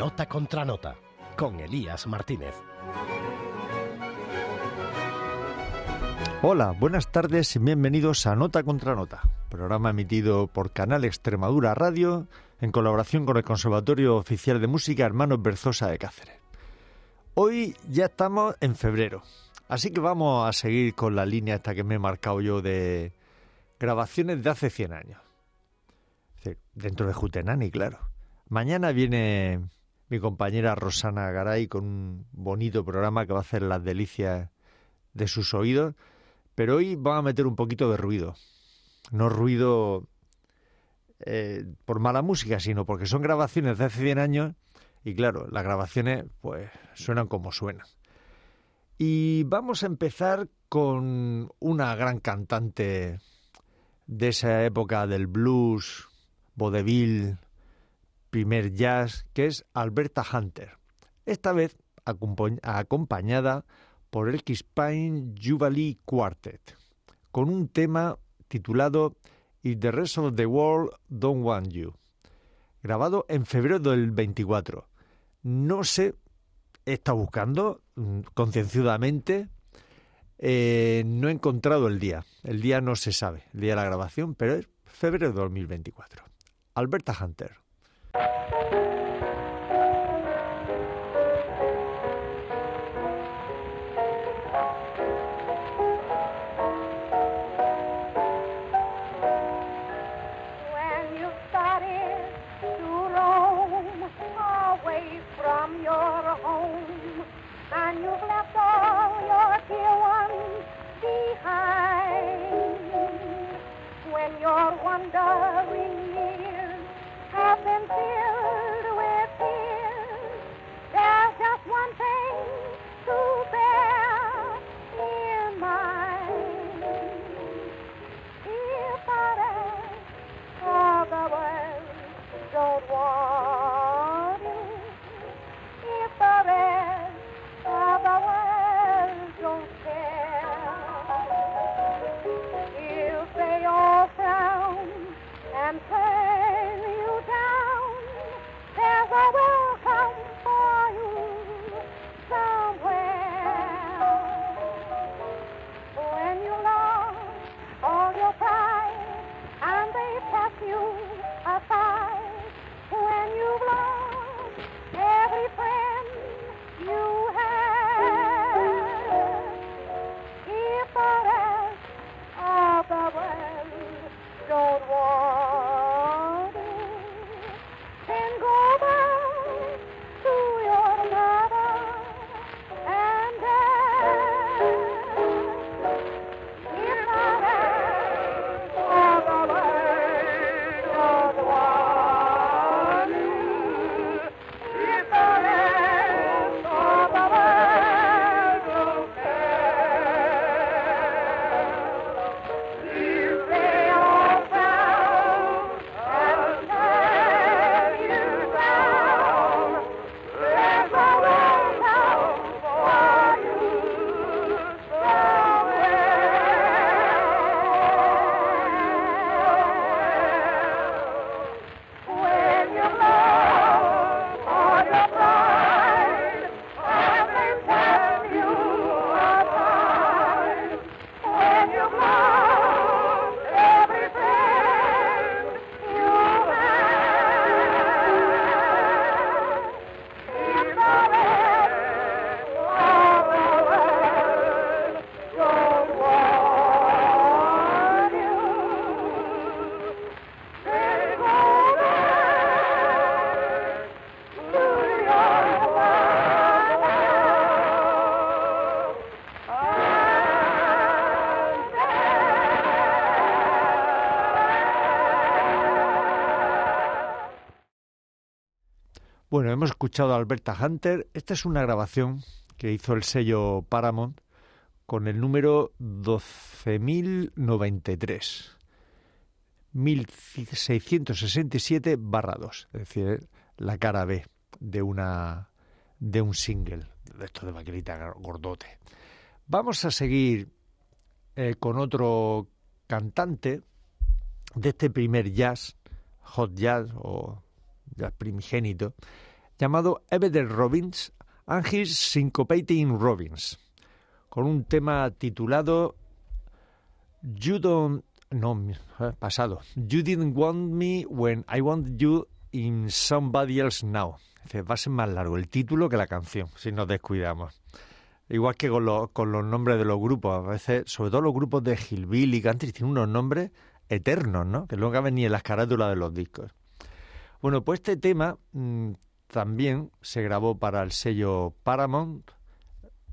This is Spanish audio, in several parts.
Nota contra Nota, con Elías Martínez. Hola, buenas tardes y bienvenidos a Nota contra Nota, programa emitido por Canal Extremadura Radio en colaboración con el Conservatorio Oficial de Música Hermanos Berzosa de Cáceres. Hoy ya estamos en febrero, así que vamos a seguir con la línea esta que me he marcado yo de grabaciones de hace 100 años. Dentro de Jutenani, claro. Mañana viene mi compañera Rosana Garay con un bonito programa que va a hacer las delicias de sus oídos, pero hoy va a meter un poquito de ruido. No ruido eh, por mala música, sino porque son grabaciones de hace 100 años y claro, las grabaciones pues suenan como suenan. Y vamos a empezar con una gran cantante de esa época del blues, vodevil, primer jazz, que es Alberta Hunter. Esta vez acompañada por el Pine Jubilee Quartet, con un tema titulado If the Rest of the World Don't Want You, grabado en febrero del 24. No sé, estado buscando mm, concienciadamente, eh, no he encontrado el día. El día no se sabe, el día de la grabación, pero es febrero de 2024. Alberta Hunter. Música Bueno, hemos escuchado a Alberta Hunter. Esta es una grabación que hizo el sello Paramount con el número 12.093. 1667 barra 2, es decir, la cara B de una de un single de esto de vaquerita gordote. Vamos a seguir eh, con otro cantante de este primer jazz, hot jazz o jazz primigénito, llamado Evedel Robbins and His Syncopating Robins, con un tema titulado You Don't... No, eh, pasado. You Didn't Want Me When I Want You in Somebody Else Now. Va a ser más largo el título que la canción, si nos descuidamos. Igual que con, los, nombres de los grupos. A veces, sobre todo los grupos de Hillbilly y Country, tienen unos nombres eternos, ¿no? Que nunca ven ni en las carátulas de los discos. Bueno, pues este tema mm, también se grabó para el sello Paramount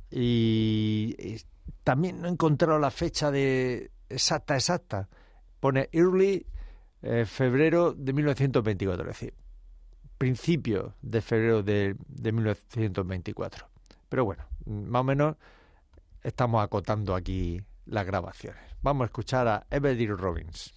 y, también no he encontrado la fecha de exacta, exacta. Pone early eh, febrero de 1924, es decir, principio de febrero de, de 1924. Pero bueno, más o menos estamos acotando aquí las grabaciones. Vamos a escuchar a Everett Robbins.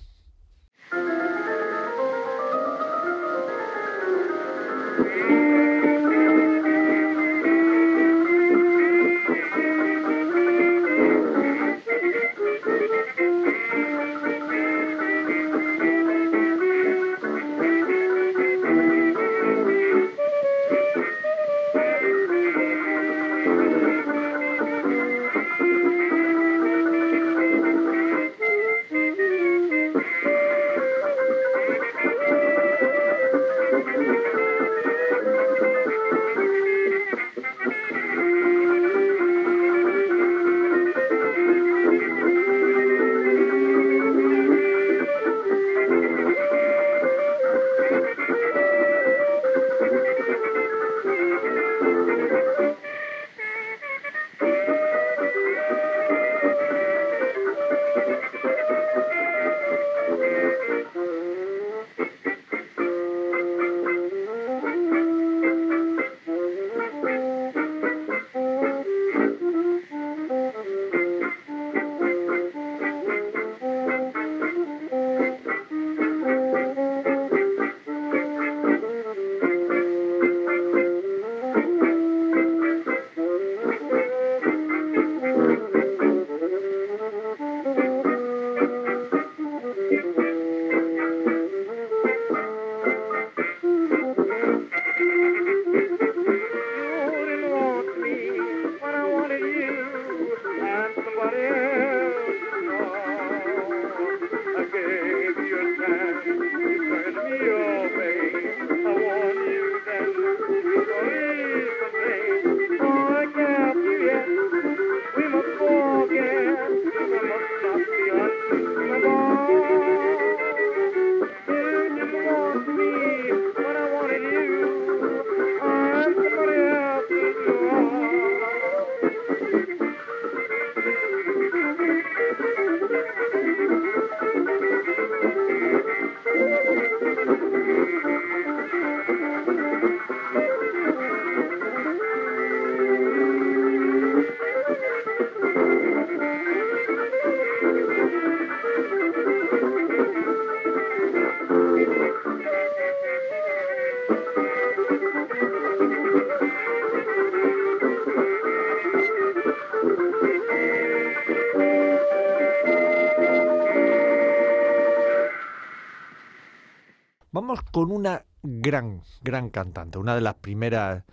Con una gran, gran cantante, una de las primeras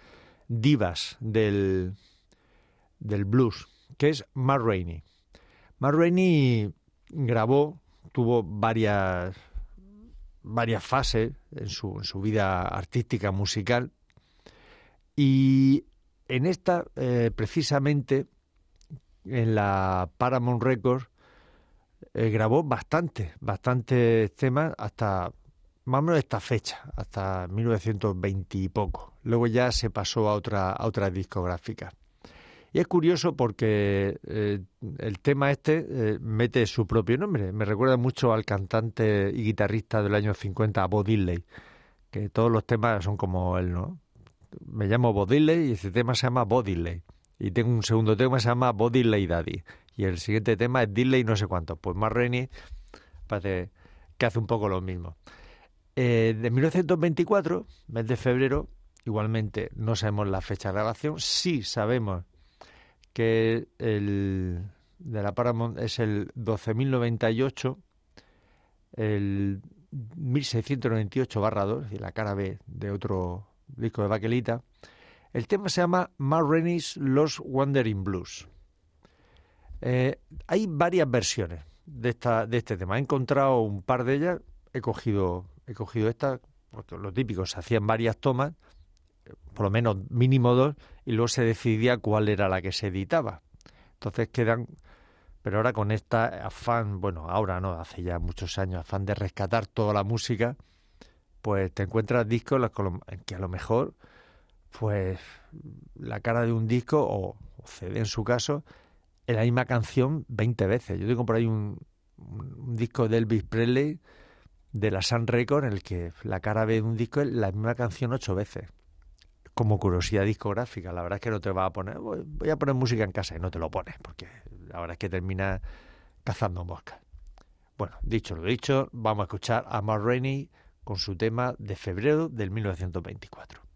divas del, del blues, que es Mar Rainey. Rainey grabó, tuvo varias, varias fases en su, en su vida artística, musical, y en esta, eh, precisamente, en la Paramount Records, eh, grabó bastante, bastantes temas, hasta más o menos esta fecha, hasta 1920 y poco. Luego ya se pasó a otra, a otra discográfica. Y es curioso porque eh, el tema este eh, mete su propio nombre. Me recuerda mucho al cantante y guitarrista del año 50, Bob Dylan, que todos los temas son como él, ¿no? Me llamo Dylan y ese tema se llama Dylan. Y tengo un segundo tema que se llama Dylan Daddy. Y el siguiente tema es Dylan y no sé cuánto. Pues más parece que hace un poco lo mismo. Eh, de 1924, mes de febrero, igualmente no sabemos la fecha de grabación, sí sabemos que el de la Paramount es el 12.098, el 1698 barra 2, y la cara B de otro disco de Baquelita. El tema se llama Ma Rainey's Lost Wandering Blues. Eh, hay varias versiones de, esta, de este tema. He encontrado un par de ellas, he cogido, he cogido esta, porque lo típico, se hacían varias tomas, por lo menos mínimo dos, y luego se decidía cuál era la que se editaba. Entonces quedan, pero ahora con esta afán, bueno, ahora no, hace ya muchos años, afán de rescatar toda la música, pues te encuentras discos en que a lo mejor, pues la cara de un disco, o, CD en su caso, es la misma canción 20 veces. Yo tengo por ahí un, un disco de Elvis Presley de la Sun Record en el que la cara de un disco es la misma canción ocho veces. Como curiosidad discográfica, la verdad es que no te va a poner, voy a poner música en casa y no te lo pones, porque la verdad es que termina cazando moscas. Bueno, dicho lo dicho, vamos a escuchar a Mark Rainey con su tema de febrero del 1924.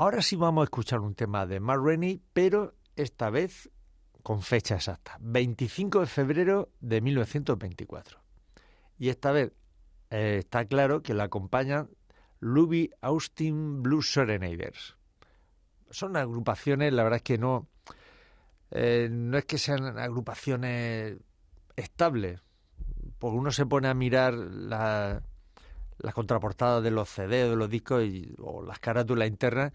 Ahora sí vamos a escuchar un tema de Mark Rennie, pero esta vez con fecha exacta, 25 de febrero de 1924. Y esta vez eh, está claro que la acompañan Louis Austin Blues Serenaders. Son agrupaciones, la verdad es que no, eh, no es que sean agrupaciones estables, porque uno se pone a mirar la, las contraportadas de los CD de los discos o las carátulas internas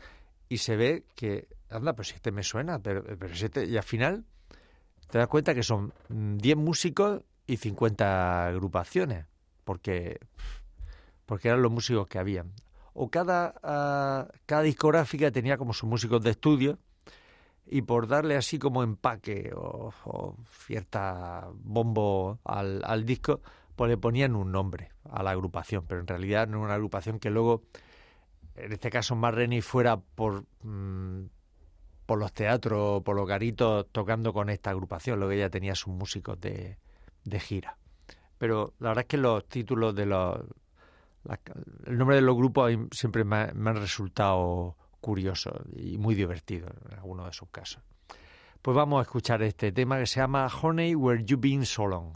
y se ve que, anda, pues este me suena, pero, pero este, y al final te das cuenta que son 10 músicos y 50 agrupaciones, porque, porque eran los músicos que habían. O cada, uh, cada discográfica tenía como sus músicos de estudio y por darle así como empaque o, o cierta bombo al, al disco, pues le ponían un nombre a la agrupación, pero en realidad no era una agrupación que luego en este caso Marreni fuera por, mmm, por los teatros, por los garitos, tocando con esta agrupación, lo que ella tenía sus músicos de, de gira. pero la verdad es que los títulos de los... el nombre de los grupos siempre me, han resultado curiosos y muy divertidos en algunos de sus casos. Pues vamos a escuchar este tema que se llama Honey, Where You Been So Long.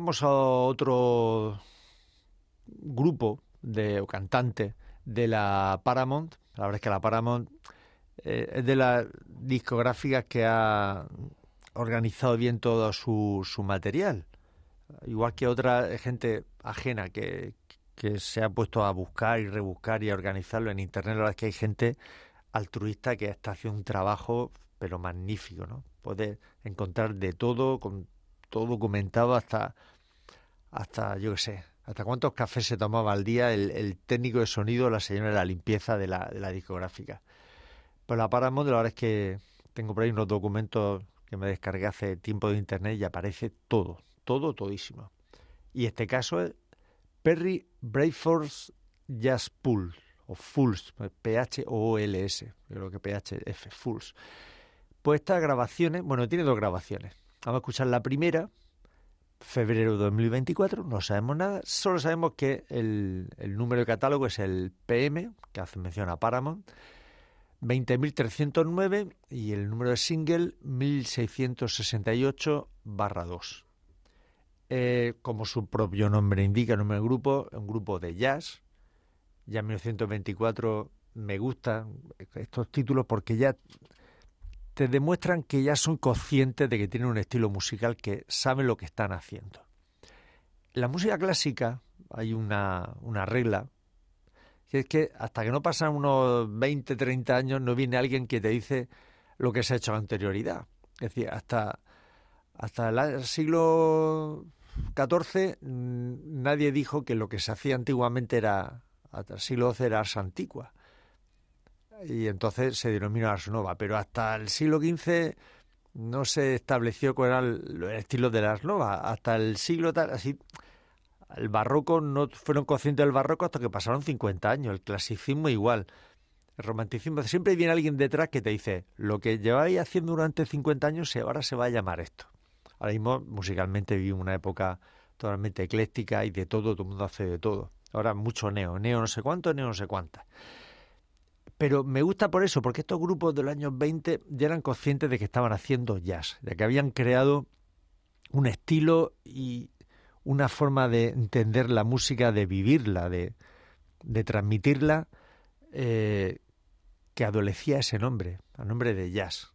Vamos a otro grupo de o cantante de la Paramount. La verdad es que la Paramount eh, es de las discográficas que ha organizado bien todo su, material. Igual que otra gente ajena que, que se ha puesto a buscar y rebuscar y a organizarlo en Internet. La verdad es que hay gente altruista que está haciendo un trabajo pero magnífico, ¿no? Puede encontrar de todo, con todo documentado hasta, hasta yo qué sé, hasta cuántos cafés se tomaba al día el, técnico de sonido, la señora de la limpieza de la, discográfica. Pues la Paramount, la verdad es que tengo por ahí unos documentos que me descargué hace tiempo de internet y aparece todo, todo, todísimo. Y este caso es Perry Brayford's Jazz Pool, o Fools, P-H-O-L-S, creo que P-H-F, Fools. Pues estas grabaciones, bueno, tiene dos grabaciones. Vamos a escuchar la primera, febrero de 2024, no sabemos nada, solo sabemos que el, número de catálogo es el PM, que hace mención a Paramount, 20.309 y el número de single 1668-2. Eh, como su propio nombre indica, el número de grupo, un grupo de jazz. Ya en 1924 me gustan estos títulos porque ya te demuestran que ya son conscientes de que tienen un estilo musical que saben lo que están haciendo. En la música clásica hay una, una regla, que es que hasta que no pasan unos 20, 30 años no viene alguien que te dice lo que se ha hecho con anterioridad. Es decir, hasta, hasta el siglo XIV mm, nadie dijo que lo que se hacía antiguamente era, hasta el siglo XII era ars antigua y entonces se denomina Ars Nova. Pero hasta el siglo XV no se estableció cuál era el, estilo de las novas. Hasta el siglo tal, así, el barroco no fueron conscientes del barroco hasta que pasaron 50 años. El clasicismo igual. El romanticismo. Siempre viene alguien detrás que te dice, lo que lleváis haciendo durante 50 años ahora se va a llamar esto. Ahora mismo musicalmente vivimos una época totalmente ecléctica y de todo, todo el mundo hace de todo. Ahora mucho neo, neo no sé cuánto, neo no sé cuántas. Pero me gusta por eso, porque estos grupos de los años 20 ya eran conscientes de que estaban haciendo jazz, de que habían creado un estilo y una forma de entender la música, de vivirla, de, de transmitirla, eh, que adolecía ese nombre, el nombre de jazz.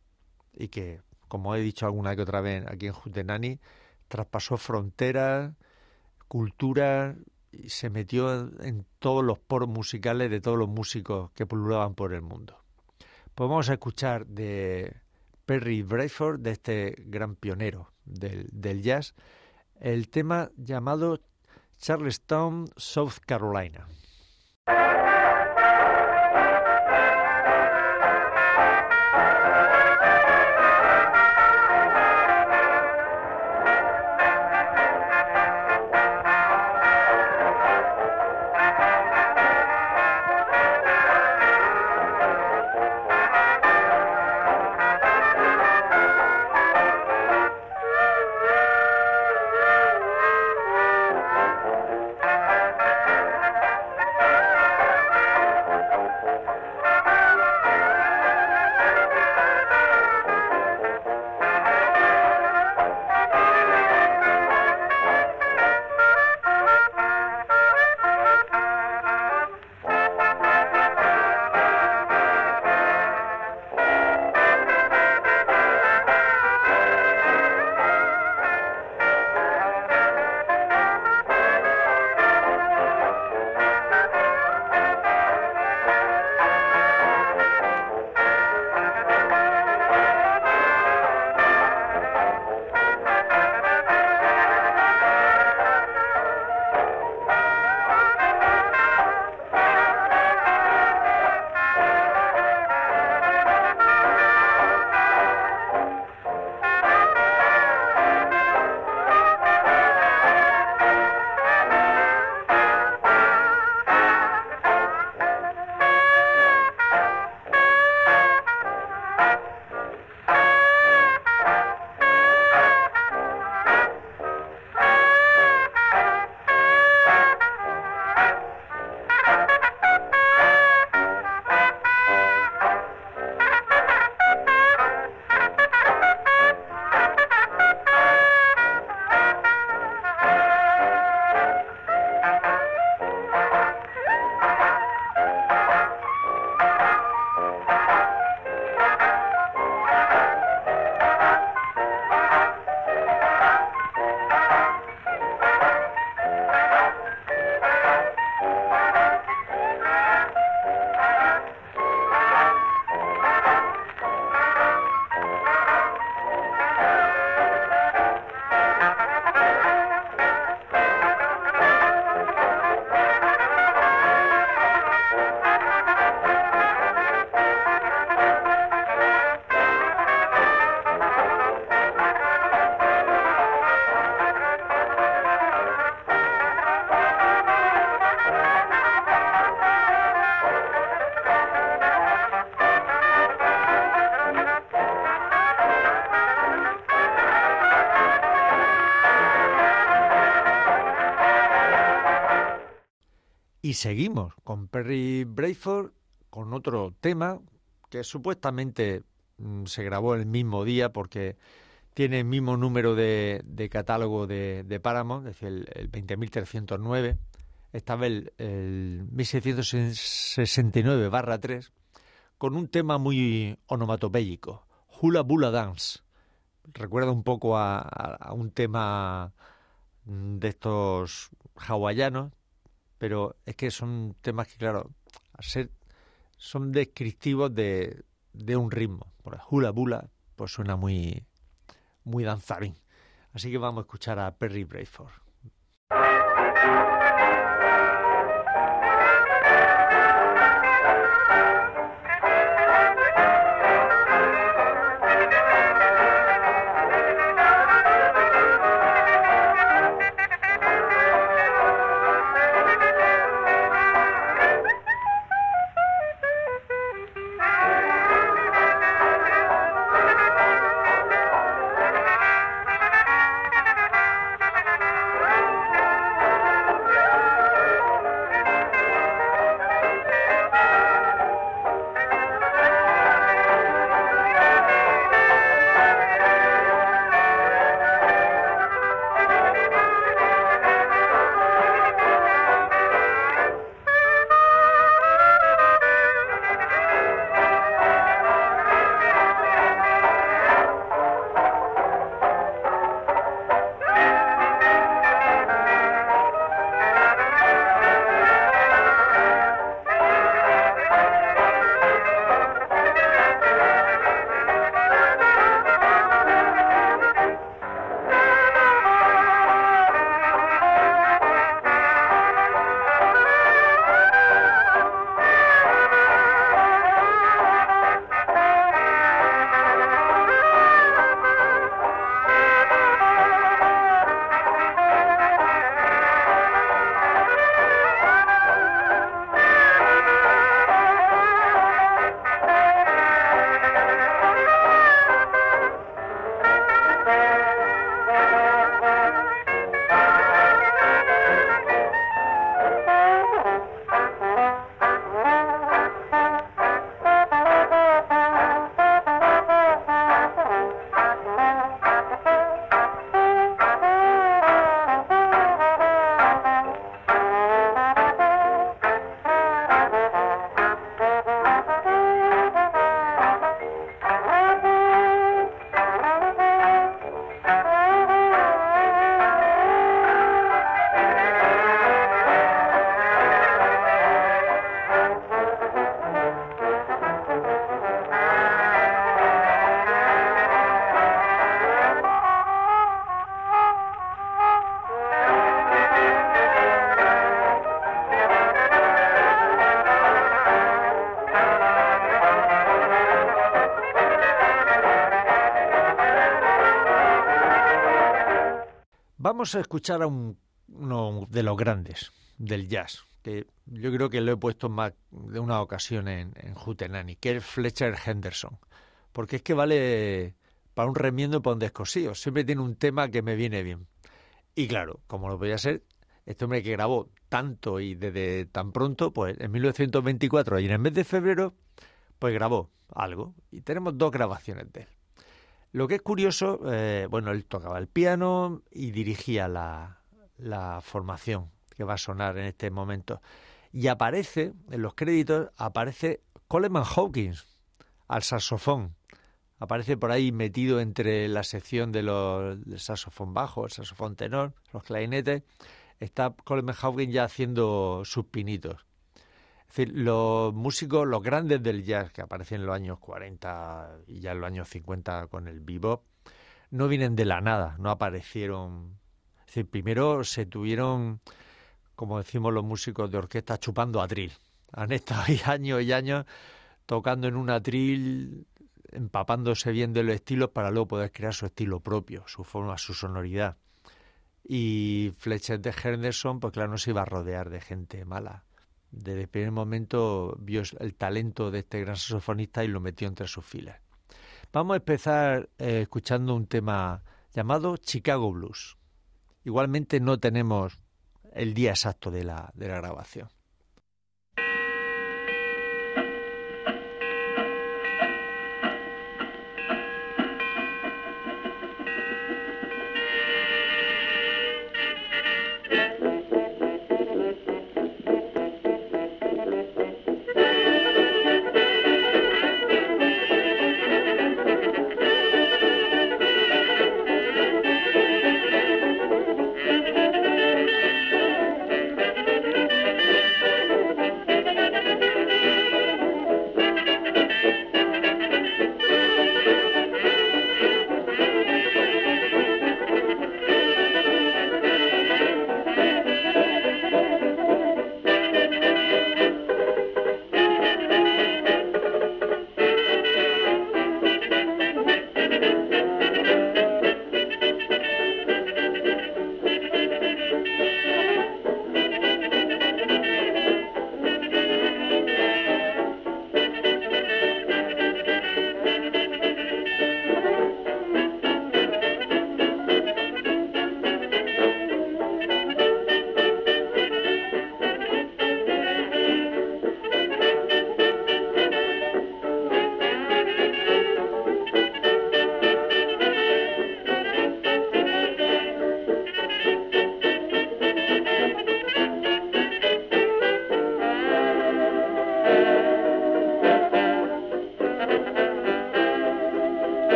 Y que, como he dicho alguna que otra vez aquí en Jutenani, traspasó fronteras, culturas se metió en, todos los poros musicales de todos los músicos que pululaban por el mundo. Pues vamos a escuchar de Perry Brayford, de este gran pionero del, del jazz, el tema llamado Charlestown, South Carolina. Y seguimos con Perry Brayford con otro tema que supuestamente mm, se grabó el mismo día porque tiene el mismo número de, catálogo de, de, Paramount, es decir, el, 20.309. Estaba el, el 1669 barra 3 con un tema muy onomatopéyico, Hula Bula Dance. Recuerda un poco a, a un tema de estos hawaianos, pero es que son temas que, claro, ser, son descriptivos de, un ritmo. Por hula bula, pues suena muy, muy danzarín. Así que vamos a escuchar a Perry Brayford. Vamos a escuchar a un, uno de los grandes del jazz, que yo creo que lo he puesto más de una ocasión en, en Hootenanny, que es Fletcher Henderson. Porque es que vale para un remiendo y para un descosío. Siempre tiene un tema que me viene bien. Y claro, como lo podía ser, este hombre que grabó tanto y desde tan pronto, pues en 1924 y en el mes de febrero, pues grabó algo. Y tenemos dos grabaciones de él. Lo que es curioso, eh, bueno, él tocaba el piano y dirigía la, la formación que va a sonar en este momento. Y aparece, en los créditos, aparece Coleman Hawkins al saxofón. Aparece por ahí metido entre la sección de los del saxofón bajo, el saxofón tenor, los clarinetes. Está Coleman Hawkins ya haciendo sus pinitos. Los músicos, los grandes del jazz que aparecen en los años 40 y ya en los años 50 con el bebop, no vienen de la nada, no aparecieron. Primero se tuvieron, como decimos los músicos de orquesta, chupando atril. Han estado ahí años y años tocando en un atril, empapándose bien de los estilos para luego poder crear su estilo propio, su forma, su sonoridad. Y Fletcher de Henderson, pues claro, no se iba a rodear de gente mala. Desde el primer momento vio el talento de este gran saxofonista y lo metió entre sus filas. Vamos a empezar eh, escuchando un tema llamado Chicago Blues. Igualmente no tenemos el día exacto de la, de la grabación.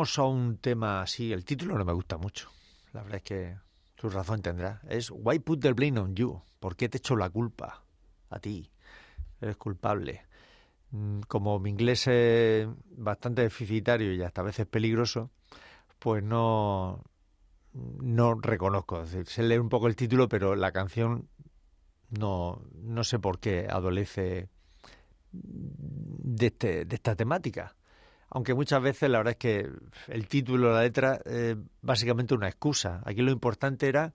Vamos a un tema así. El título no me gusta mucho. La verdad es que tu razón tendrá. Es Why Put the Blame on You? ¿Por qué te echo la culpa a ti? Eres culpable. Mm, como mi inglés es bastante deficitario y hasta a veces peligroso, pues no, no reconozco. Es decir, sé leer un poco el título, pero la canción no, no sé por qué adolece de, este, de esta temática aunque muchas veces la verdad es que el título, la letra, es básicamente una excusa. Aquí lo importante era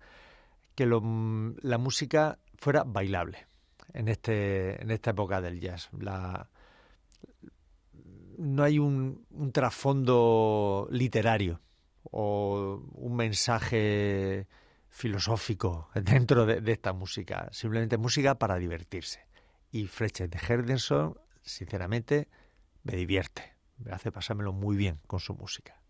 que la música fuera bailable en, este, en esta época del jazz. La, no hay un, un trasfondo literario o un mensaje filosófico dentro de, esta música, simplemente música para divertirse. Y Fletcher de Henderson, sinceramente, me divierte, hace pasármelo muy bien con su música.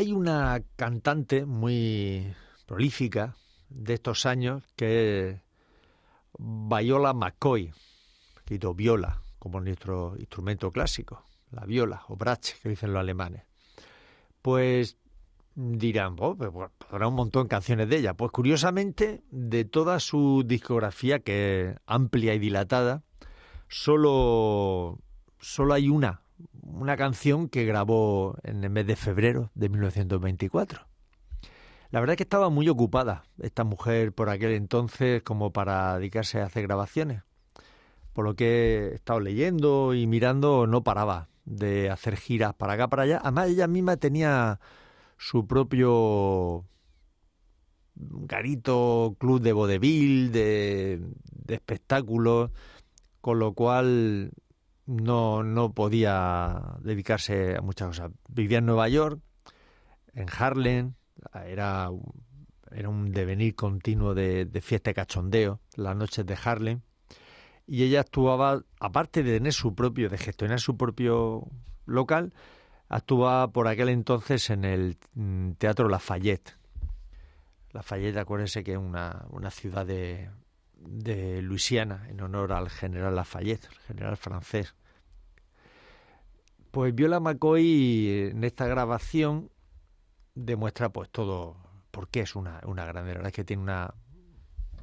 Hay una cantante muy prolífica de estos años que es Viola McCoy, escrito viola, como nuestro instrumento clásico, la viola o brache, que dicen los alemanes. Pues dirán, oh, un montón de canciones de ella. Pues curiosamente, de toda su discografía, que es amplia y dilatada, solo, solo hay una una canción que grabó en el mes de febrero de 1924. La verdad es que estaba muy ocupada esta mujer por aquel entonces como para dedicarse a hacer grabaciones. Por lo que he estado leyendo y mirando, no paraba de hacer giras para acá, para allá. Además, ella misma tenía su propio garito, club de vodevil, de, de espectáculos, con lo cual no, no podía dedicarse a muchas cosas. Vivía en Nueva York, en Harlem, era, era un devenir continuo de, de fiesta y cachondeo, las noches de Harlem, y ella actuaba, aparte de tener su propio, de gestionar su propio local, actuaba por aquel entonces en el mm, Teatro Lafayette. Lafayette, acuérdense que es una, una ciudad de, de Luisiana, en honor al general Lafayette, general francés. Pues Viola McCoy en esta grabación demuestra pues todo por qué es una, una grande. La verdad es que tiene una,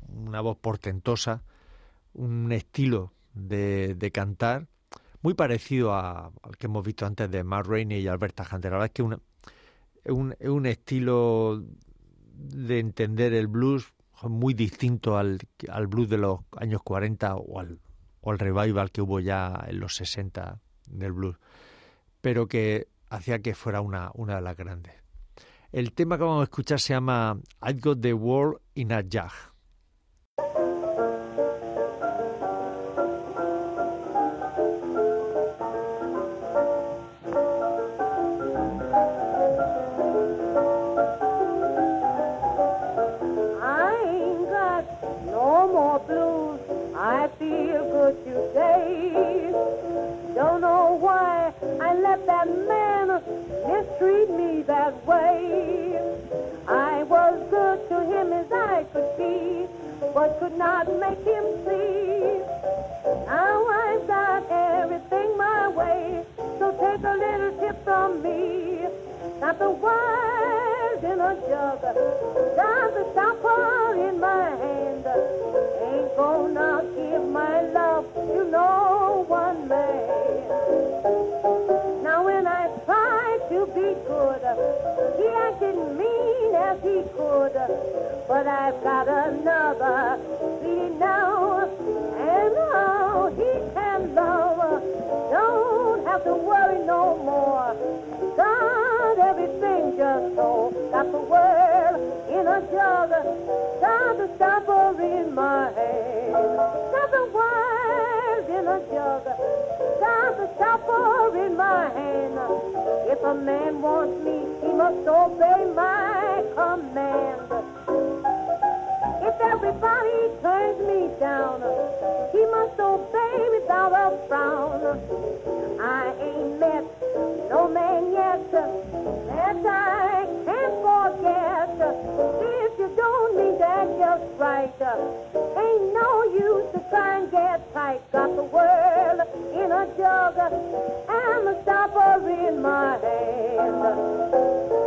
una voz portentosa, un estilo de, de cantar muy parecido a, al que hemos visto antes de Matt Rainey y Alberta Hunter. La verdad es que una, un, un estilo de entender el blues muy distinto al, al blues de los años 40 o al, o al revival que hubo ya en los 60 del blues, pero que hacía que fuera una, una de las grandes. El tema que vamos a escuchar se llama not make him see. Now I've got everything my way, so take a little tip from me. Got the wise in a jug, got the chopper in my hand. Ain't gonna give my love to no one man. Now when I try to be good, he acted he could, but I've got another bleeding now, and now he can love. Don't have to worry no more. Got everything just so got the world in a jug. Got the stopper in my hand. Got the chopper in my hand. If a man wants me, he must obey my command. If everybody turns me down, he must obey without a frown. I ain't met no man yet that I can't forget don't mean that just right up. Ain't no use to try and get tight. Got the world in a jug uh, and the stopper in my hand.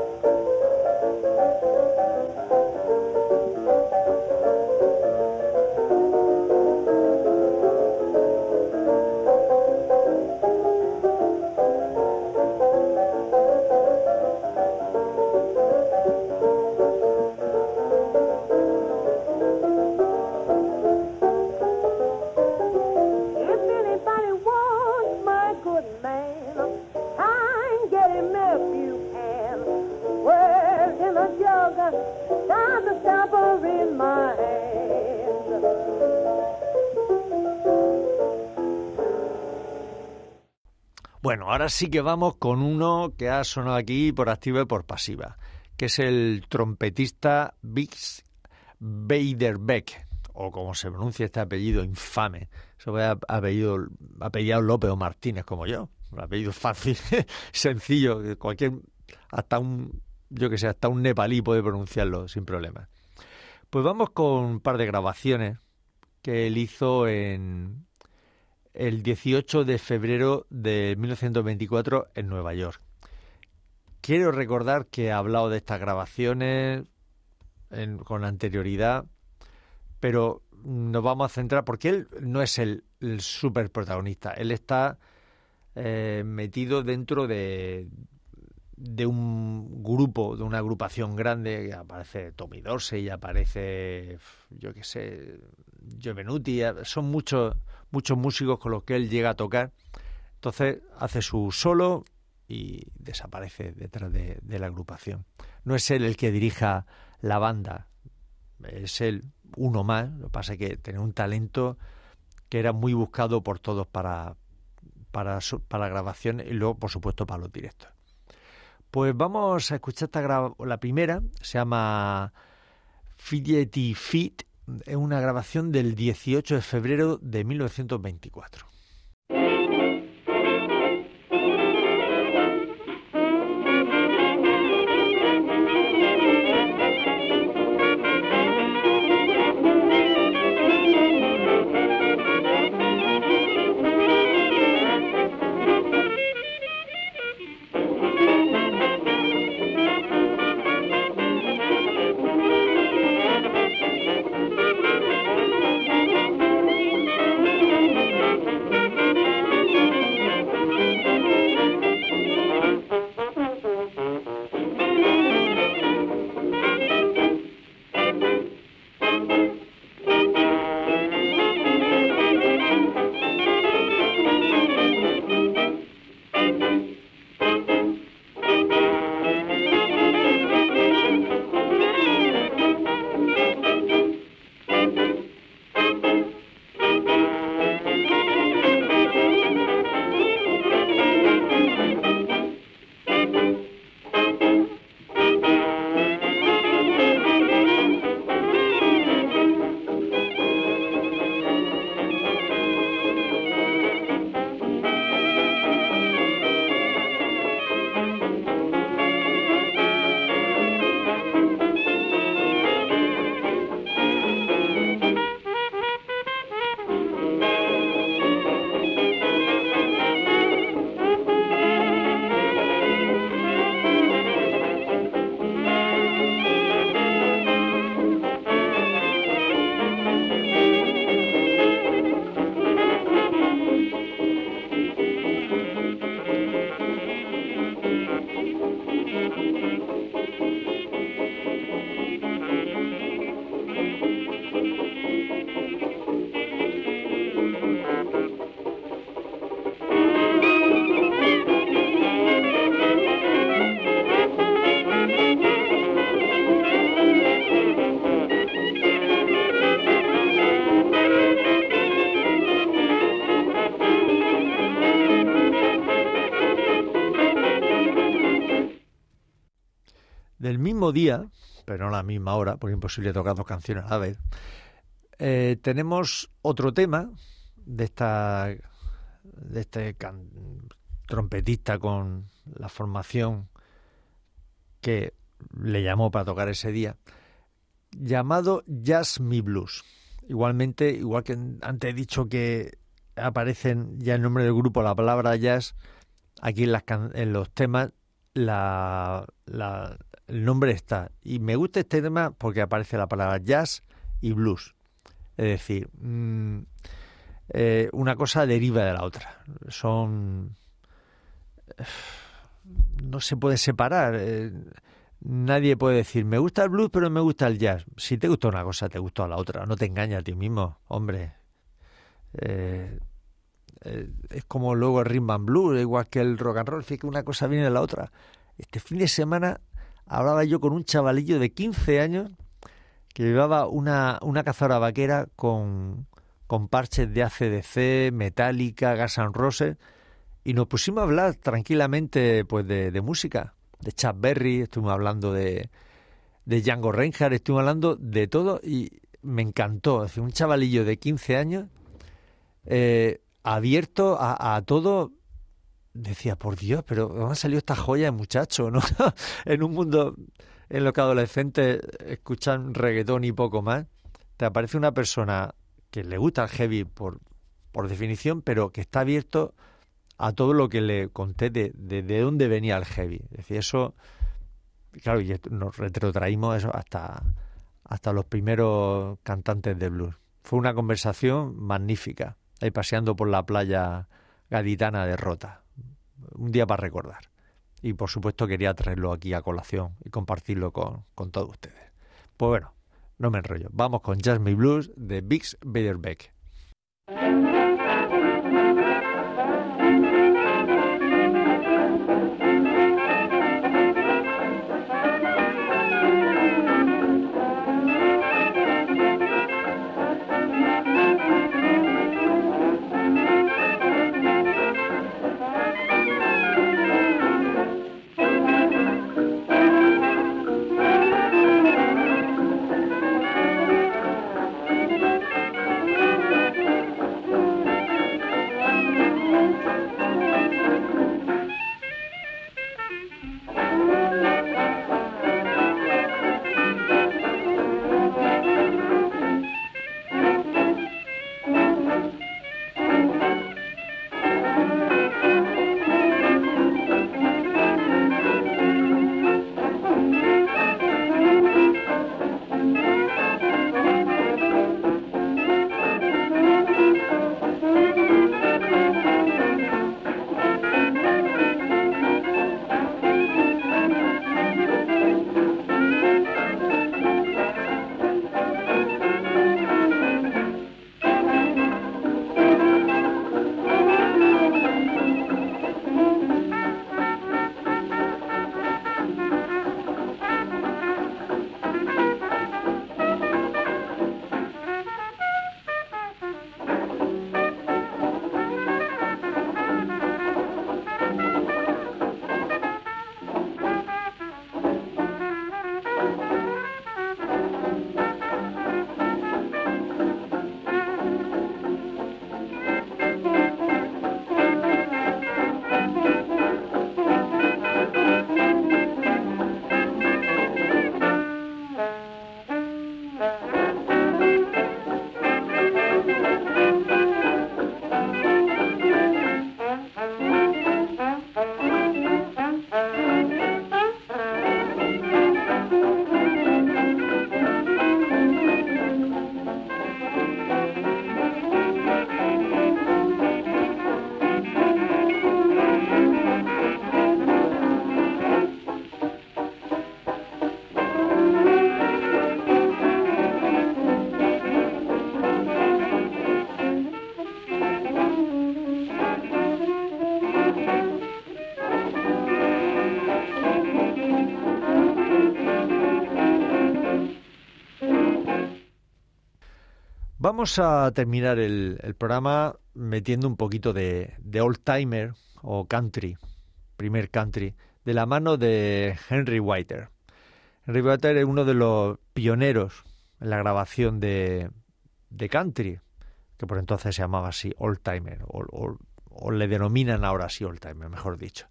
Bueno, ahora sí que vamos con uno que ha sonado aquí por activa y por pasiva, que es el trompetista Bix Beiderbecke, o como se pronuncia este apellido infame. Eso ha apellido, apellido López o Martínez, como yo. Un apellido fácil, sencillo, cualquier, hasta un, yo que sé, hasta un nepalí puede pronunciarlo sin problema. Pues vamos con un par de grabaciones que él hizo en, el 18 de febrero de 1924 en Nueva York. Quiero recordar que he hablado de estas grabaciones con anterioridad, pero nos vamos a centrar porque él no es el, super protagonista, él está eh, metido dentro de, de un grupo, de una agrupación grande, aparece Tommy Dorsey, aparece, yo qué sé, Jovenuti, son muchos muchos músicos con los que él llega a tocar. Entonces hace su solo y desaparece detrás de, la agrupación. No es él el que dirija la banda, es él uno más. Lo que pasa es que tiene un talento que era muy buscado por todos para, para, para la grabación y luego, por supuesto, para los directos. Pues vamos a escuchar esta la primera, se llama Fidgety Feet es una grabación del 18 de febrero de 1924. Del mismo día, pero no a la misma hora, porque es imposible tocar dos canciones a la vez, eh, tenemos otro tema de esta de este trompetista con la formación que le llamó para tocar ese día, llamado Jazz Me Blues. Igualmente, igual que antes he dicho que aparecen ya el nombre del grupo, la palabra jazz, aquí en, las en los temas la, el nombre está. Y me gusta este tema porque aparece la palabra jazz y blues. Es decir, mm, eh, una cosa deriva de la otra. Son. No se puede separar. Eh, nadie puede decir, me gusta el blues, pero me gusta el jazz. Si te gusta una cosa, te gusta la otra. No te engañas a ti mismo, hombre. Eh, es como luego el rhythm and blues, igual que el rock and roll. Fíjate una cosa viene de la otra. Este fin de semana hablaba yo con un chavalillo de 15 años que llevaba una, una cazadora vaquera con, con parches de ACDC, Metallica, Gas N' Roses, y nos pusimos a hablar tranquilamente pues de, de música, de Chad Berry, estuvimos hablando de, de Django Reinhardt, estuvimos hablando de todo y me encantó. Es un chavalillo de 15 años, eh, abierto a, a, todo. Decía, por Dios, pero ¿dónde ha salido esta joya de muchacho? ¿no? en un mundo en lo que adolescentes escuchan reggaetón y poco más, te aparece una persona que le gusta el heavy por, por definición, pero que está abierto a todo lo que le conté de, de, dónde venía el heavy. Es decir, eso, claro, y nos retrotraímos eso hasta, hasta los primeros cantantes de blues. Fue una conversación magnífica, ahí paseando por la playa gaditana de Rota. Un día para recordar y por supuesto quería traerlo aquí a colación y compartirlo con, con todos ustedes. Pues bueno, no me enrollo. Vamos con Jasmine Blues de Bix Beiderbecke. Vamos a terminar el, programa metiendo un poquito de, old timer o country, primer country, de la mano de Henry Whiter. Henry Whiter es uno de los pioneros en la grabación de, de country, que por entonces se llamaba así old timer, o, o le denominan ahora así old timer, mejor dicho.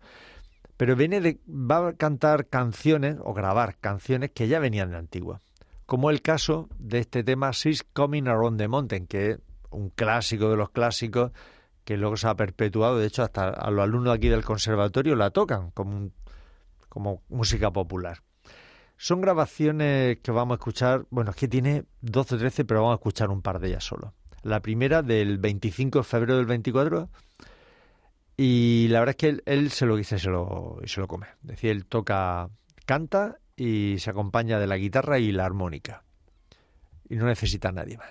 Pero viene de, va a cantar canciones o grabar canciones que ya venían de antigua, como el caso de este tema She's Coming Around the Mountain, que es un clásico de los clásicos que luego se ha perpetuado, de hecho hasta a los alumnos aquí del conservatorio la tocan como, como música popular. Son grabaciones que vamos a escuchar, bueno, es que tiene 12 o 13, pero vamos a escuchar un par de ellas solo. La primera del 25 de febrero del 24 y la verdad es que él, se lo dice se lo, y se lo come. Es decir, él toca, canta y se acompaña de la guitarra y la armónica. Y no necesita nadie más.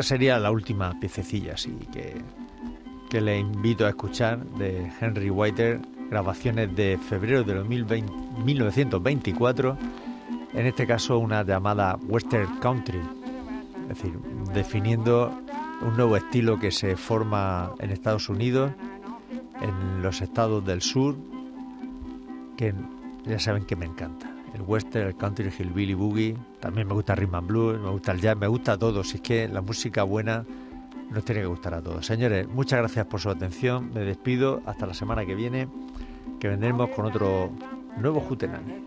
Esta sería la última piececilla, así que, que le invito a escuchar de Henry Whiter, grabaciones de febrero de 1924, en este caso una llamada Western Country, es decir, definiendo un nuevo estilo que se forma en Estados Unidos, en los estados del sur, que ya saben que me encanta el western, el country, el hillbilly boogie. También me gusta rhythm and blues, me gusta el jazz, me gusta todo. Si es que la música buena nos tiene que gustar a todos. Señores, muchas gracias por su atención. Me despido hasta la semana que viene, que vendremos con otro nuevo Jutenani.